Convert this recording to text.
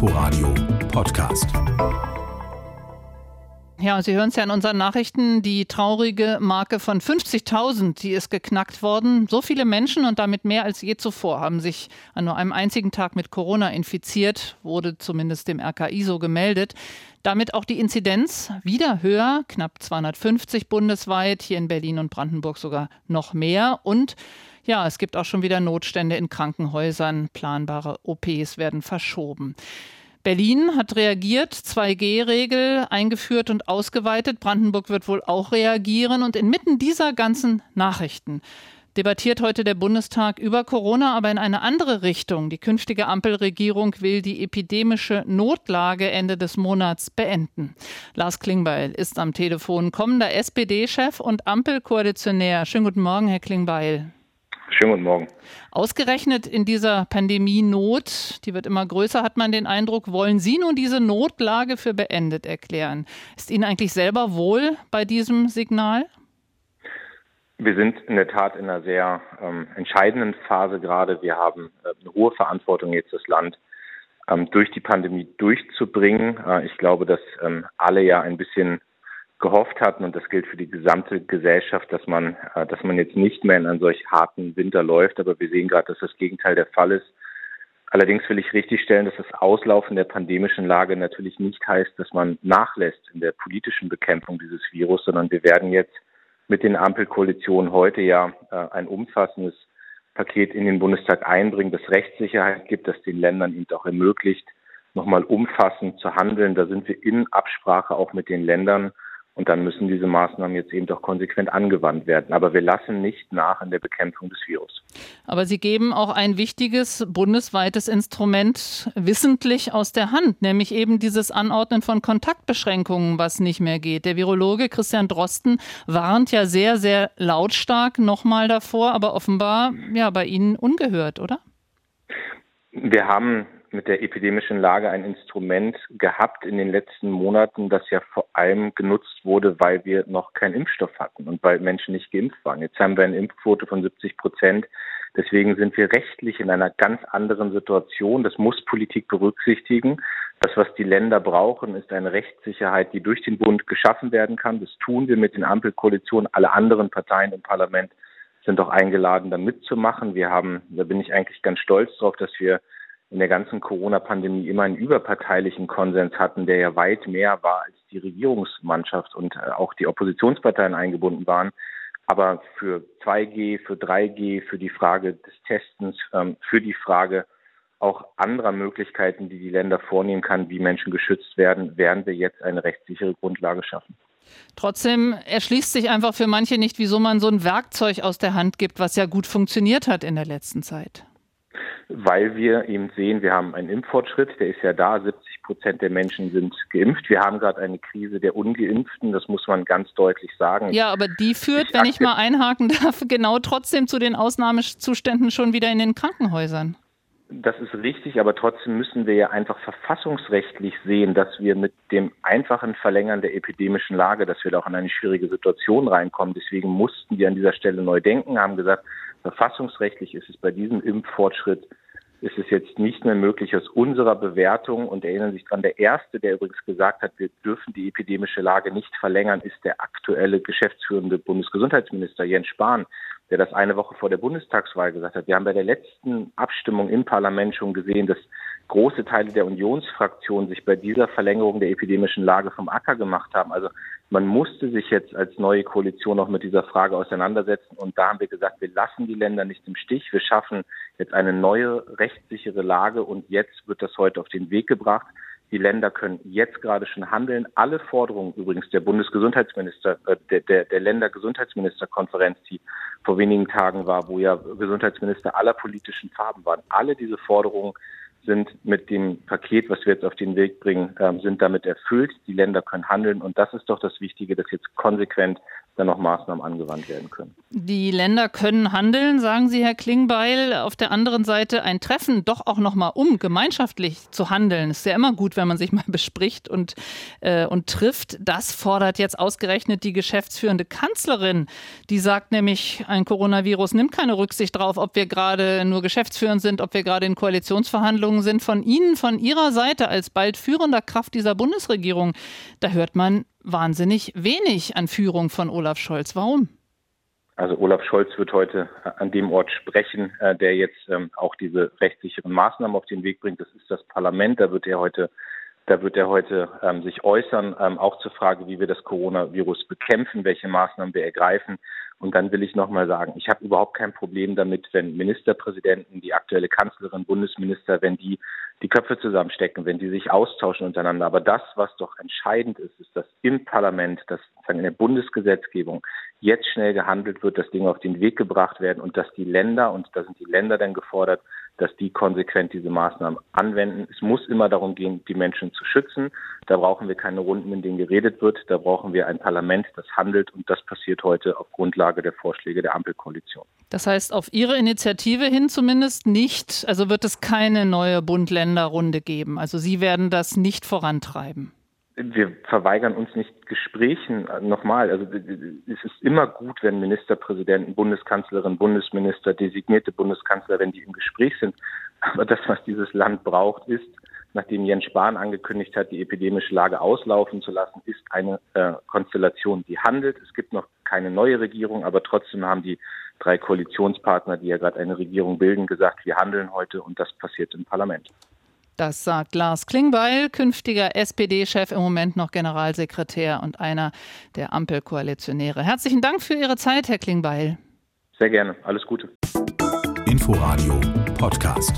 Inforadio Podcast. Ja, Sie hören es ja in unseren Nachrichten, die traurige Marke von 50.000, die ist geknackt worden. So viele Menschen und damit mehr als je zuvor haben sich an nur einem einzigen Tag mit Corona infiziert, wurde zumindest dem RKI so gemeldet. Damit auch die Inzidenz wieder höher, knapp 250 bundesweit, hier in Berlin und Brandenburg sogar noch mehr. Und ja, es gibt auch schon wieder Notstände in Krankenhäusern. Planbare OPs werden verschoben. Berlin hat reagiert, 2G-Regel eingeführt und ausgeweitet. Brandenburg wird wohl auch reagieren. Und inmitten dieser ganzen Nachrichten debattiert heute der Bundestag über Corona, aber in eine andere Richtung. Die künftige Ampelregierung will die epidemische Notlage Ende des Monats beenden. Lars Klingbeil ist am Telefon, kommender SPD-Chef und Ampelkoalitionär. Schönen guten Morgen, Herr Klingbeil. Schönen guten Morgen. Ausgerechnet in dieser Pandemie-Not, die wird immer größer, hat man den Eindruck, wollen Sie nun diese Notlage für beendet erklären? Ist Ihnen eigentlich selber wohl bei diesem Signal? Wir sind in der Tat in einer sehr ähm, entscheidenden Phase gerade. Wir haben äh, eine hohe Verantwortung jetzt das Land ähm, durch die Pandemie durchzubringen. Äh, ich glaube, dass ähm, alle ja ein bisschen gehofft hatten, und das gilt für die gesamte Gesellschaft, dass man, äh, dass man jetzt nicht mehr in einen solch harten Winter läuft. Aber wir sehen gerade, dass das Gegenteil der Fall ist. Allerdings will ich richtigstellen, dass das Auslaufen der pandemischen Lage natürlich nicht heißt, dass man nachlässt in der politischen Bekämpfung dieses Virus, sondern wir werden jetzt mit den Ampelkoalitionen heute ja äh, ein umfassendes Paket in den Bundestag einbringen, das Rechtssicherheit gibt, das den Ländern eben auch ermöglicht, nochmal umfassend zu handeln. Da sind wir in Absprache auch mit den Ländern. Und dann müssen diese Maßnahmen jetzt eben doch konsequent angewandt werden. Aber wir lassen nicht nach in der Bekämpfung des Virus. Aber Sie geben auch ein wichtiges bundesweites Instrument wissentlich aus der Hand, nämlich eben dieses Anordnen von Kontaktbeschränkungen, was nicht mehr geht. Der Virologe Christian Drosten warnt ja sehr, sehr lautstark nochmal davor, aber offenbar ja bei Ihnen ungehört, oder? Wir haben mit der epidemischen Lage ein Instrument gehabt in den letzten Monaten, das ja vor allem genutzt wurde, weil wir noch keinen Impfstoff hatten und weil Menschen nicht geimpft waren. Jetzt haben wir eine Impfquote von 70 Prozent. Deswegen sind wir rechtlich in einer ganz anderen Situation. Das muss Politik berücksichtigen. Das, was die Länder brauchen, ist eine Rechtssicherheit, die durch den Bund geschaffen werden kann. Das tun wir mit den Ampelkoalitionen. Alle anderen Parteien im Parlament sind auch eingeladen, da mitzumachen. Wir haben, da bin ich eigentlich ganz stolz drauf, dass wir in der ganzen Corona-Pandemie immer einen überparteilichen Konsens hatten, der ja weit mehr war, als die Regierungsmannschaft und äh, auch die Oppositionsparteien eingebunden waren. Aber für 2G, für 3G, für die Frage des Testens, ähm, für die Frage auch anderer Möglichkeiten, die die Länder vornehmen kann, wie Menschen geschützt werden, werden wir jetzt eine rechtssichere Grundlage schaffen. Trotzdem erschließt sich einfach für manche nicht, wieso man so ein Werkzeug aus der Hand gibt, was ja gut funktioniert hat in der letzten Zeit weil wir eben sehen, wir haben einen Impffortschritt, der ist ja da, 70 Prozent der Menschen sind geimpft. Wir haben gerade eine Krise der Ungeimpften, das muss man ganz deutlich sagen. Ja, aber die führt, ich wenn ich mal einhaken darf, genau trotzdem zu den Ausnahmezuständen schon wieder in den Krankenhäusern. Das ist richtig, aber trotzdem müssen wir ja einfach verfassungsrechtlich sehen, dass wir mit dem einfachen Verlängern der epidemischen Lage, dass wir da auch in eine schwierige Situation reinkommen. Deswegen mussten wir an dieser Stelle neu denken, haben gesagt, verfassungsrechtlich ist es bei diesem Impffortschritt ist es jetzt nicht mehr möglich aus unserer Bewertung und erinnern sich dran, der erste, der übrigens gesagt hat, wir dürfen die epidemische Lage nicht verlängern, ist der aktuelle geschäftsführende Bundesgesundheitsminister Jens Spahn, der das eine Woche vor der Bundestagswahl gesagt hat. Wir haben bei der letzten Abstimmung im Parlament schon gesehen, dass große Teile der Unionsfraktion sich bei dieser Verlängerung der epidemischen Lage vom Acker gemacht haben. Also man musste sich jetzt als neue Koalition auch mit dieser Frage auseinandersetzen. Und da haben wir gesagt, wir lassen die Länder nicht im Stich. Wir schaffen jetzt eine neue rechtssichere Lage. Und jetzt wird das heute auf den Weg gebracht. Die Länder können jetzt gerade schon handeln. Alle Forderungen übrigens der Bundesgesundheitsminister, äh, der, der, der Ländergesundheitsministerkonferenz, die vor wenigen Tagen war, wo ja Gesundheitsminister aller politischen Farben waren, alle diese Forderungen sind mit dem Paket, was wir jetzt auf den Weg bringen, ähm, sind damit erfüllt. Die Länder können handeln und das ist doch das Wichtige, dass jetzt konsequent dann noch Maßnahmen angewandt werden können. Die Länder können handeln, sagen Sie, Herr Klingbeil. Auf der anderen Seite ein Treffen doch auch noch mal um gemeinschaftlich zu handeln. Ist ja immer gut, wenn man sich mal bespricht und, äh, und trifft. Das fordert jetzt ausgerechnet die geschäftsführende Kanzlerin. Die sagt nämlich, ein Coronavirus nimmt keine Rücksicht darauf, ob wir gerade nur geschäftsführend sind, ob wir gerade in Koalitionsverhandlungen sind. Von Ihnen, von Ihrer Seite als bald führender Kraft dieser Bundesregierung, da hört man wahnsinnig wenig an Führung von Olaf Scholz. Warum? Also Olaf Scholz wird heute an dem Ort sprechen, äh, der jetzt ähm, auch diese rechtssicheren Maßnahmen auf den Weg bringt. Das ist das Parlament. Da wird er heute, da wird er heute ähm, sich äußern, ähm, auch zur Frage, wie wir das Coronavirus bekämpfen, welche Maßnahmen wir ergreifen. Und dann will ich nochmal sagen, ich habe überhaupt kein Problem damit, wenn Ministerpräsidenten, die aktuelle Kanzlerin, Bundesminister, wenn die die Köpfe zusammenstecken, wenn die sich austauschen untereinander. Aber das, was doch entscheidend ist, ist, dass im Parlament, dass in der Bundesgesetzgebung jetzt schnell gehandelt wird, dass Dinge auf den Weg gebracht werden und dass die Länder, und da sind die Länder dann gefordert, dass die konsequent diese Maßnahmen anwenden. Es muss immer darum gehen, die Menschen zu schützen. Da brauchen wir keine Runden, in denen geredet wird. Da brauchen wir ein Parlament, das handelt. Und das passiert heute auf Grundlage der Vorschläge der Ampelkoalition. Das heißt, auf Ihre Initiative hin zumindest nicht. Also wird es keine neue Bund-Länder-Runde geben. Also Sie werden das nicht vorantreiben wir verweigern uns nicht Gesprächen. Nochmal, also es ist immer gut, wenn Ministerpräsidenten, Bundeskanzlerin, Bundesminister, designierte Bundeskanzler, wenn die im Gespräch sind. Aber das, was dieses Land braucht, ist, nachdem Jens Spahn angekündigt hat, die epidemische Lage auslaufen zu lassen, ist eine äh, Konstellation, die handelt. Es gibt noch keine neue Regierung, aber trotzdem haben die drei Koalitionspartner, die ja gerade eine Regierung bilden, gesagt, wir handeln heute und das passiert im Parlament. Das sagt Lars Klingbeil, künftiger SPD-Chef, im Moment noch Generalsekretär und einer der Ampelkoalitionäre. Herzlichen Dank für Ihre Zeit, Herr Klingbeil. Sehr gerne. Alles Gute. Inforadio Podcast.